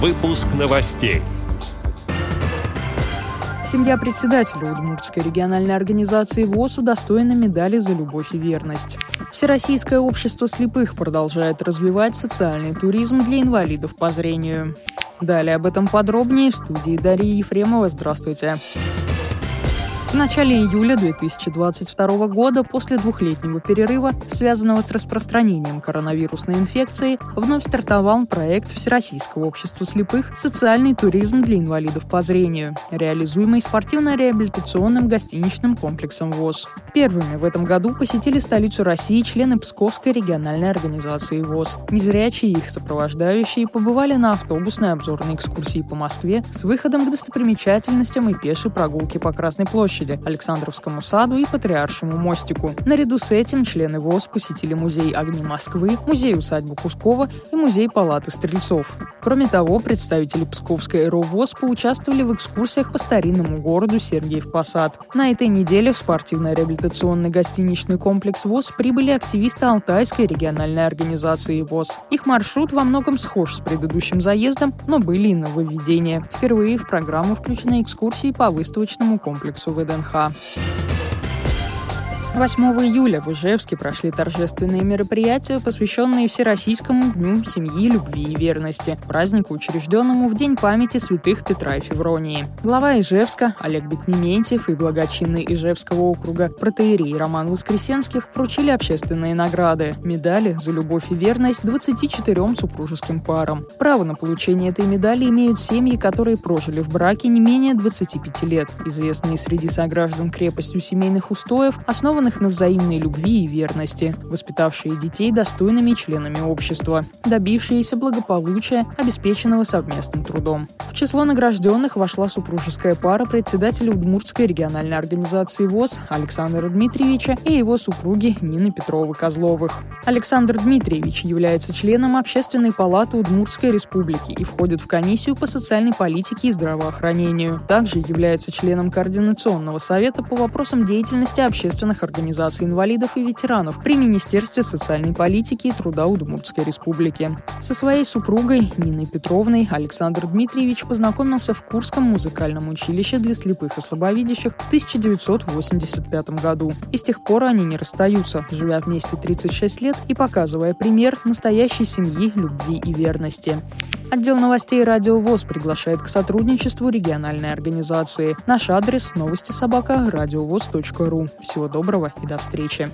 Выпуск новостей. Семья председателя Удмуртской региональной организации ВОЗ удостоена медали за любовь и верность. Всероссийское общество слепых продолжает развивать социальный туризм для инвалидов по зрению. Далее об этом подробнее в студии Дарьи Ефремова. Здравствуйте. Здравствуйте. В начале июля 2022 года, после двухлетнего перерыва, связанного с распространением коронавирусной инфекции, вновь стартовал проект Всероссийского общества слепых «Социальный туризм для инвалидов по зрению», реализуемый спортивно-реабилитационным гостиничным комплексом ВОЗ. Первыми в этом году посетили столицу России члены Псковской региональной организации ВОЗ. Незрячие их сопровождающие побывали на автобусной обзорной экскурсии по Москве с выходом к достопримечательностям и пешей прогулке по Красной площади площади, Александровскому саду и Патриаршему мостику. Наряду с этим члены ВОЗ посетили музей огней Москвы, музей усадьбы Кускова и музей палаты стрельцов. Кроме того, представители Псковской РОВОЗ поучаствовали в экскурсиях по старинному городу Сергиев Посад. На этой неделе в спортивно-реабилитационный гостиничный комплекс ВОЗ прибыли активисты Алтайской региональной организации ВОЗ. Их маршрут во многом схож с предыдущим заездом, но были и нововведения. Впервые в программу включены экскурсии по выставочному комплексу ВДНХ. 8 июля в Ижевске прошли торжественные мероприятия, посвященные Всероссийскому дню семьи, любви и верности, празднику, учрежденному в День памяти святых Петра и Февронии. Глава Ижевска Олег Бекнементьев и благочинный Ижевского округа протеерей Роман Воскресенских вручили общественные награды, медали за любовь и верность 24 супружеским парам. Право на получение этой медали имеют семьи, которые прожили в браке не менее 25 лет, известные среди сограждан крепостью семейных устоев, основанных основанных на взаимной любви и верности, воспитавшие детей достойными членами общества, добившиеся благополучия, обеспеченного совместным трудом. В число награжденных вошла супружеская пара председателя Удмуртской региональной организации ВОЗ Александра Дмитриевича и его супруги Нины Петровы-Козловых. Александр Дмитриевич является членом Общественной палаты Удмуртской республики и входит в комиссию по социальной политике и здравоохранению. Также является членом Координационного совета по вопросам деятельности общественных организаций организации инвалидов и ветеранов при Министерстве социальной политики и труда Удмуртской республики. Со своей супругой Ниной Петровной Александр Дмитриевич познакомился в Курском музыкальном училище для слепых и слабовидящих в 1985 году. И с тех пор они не расстаются, живя вместе 36 лет и показывая пример настоящей семьи, любви и верности. Отдел новостей «Радио ВОЗ» приглашает к сотрудничеству региональной организации. Наш адрес – новости собака ру. Всего доброго и до встречи.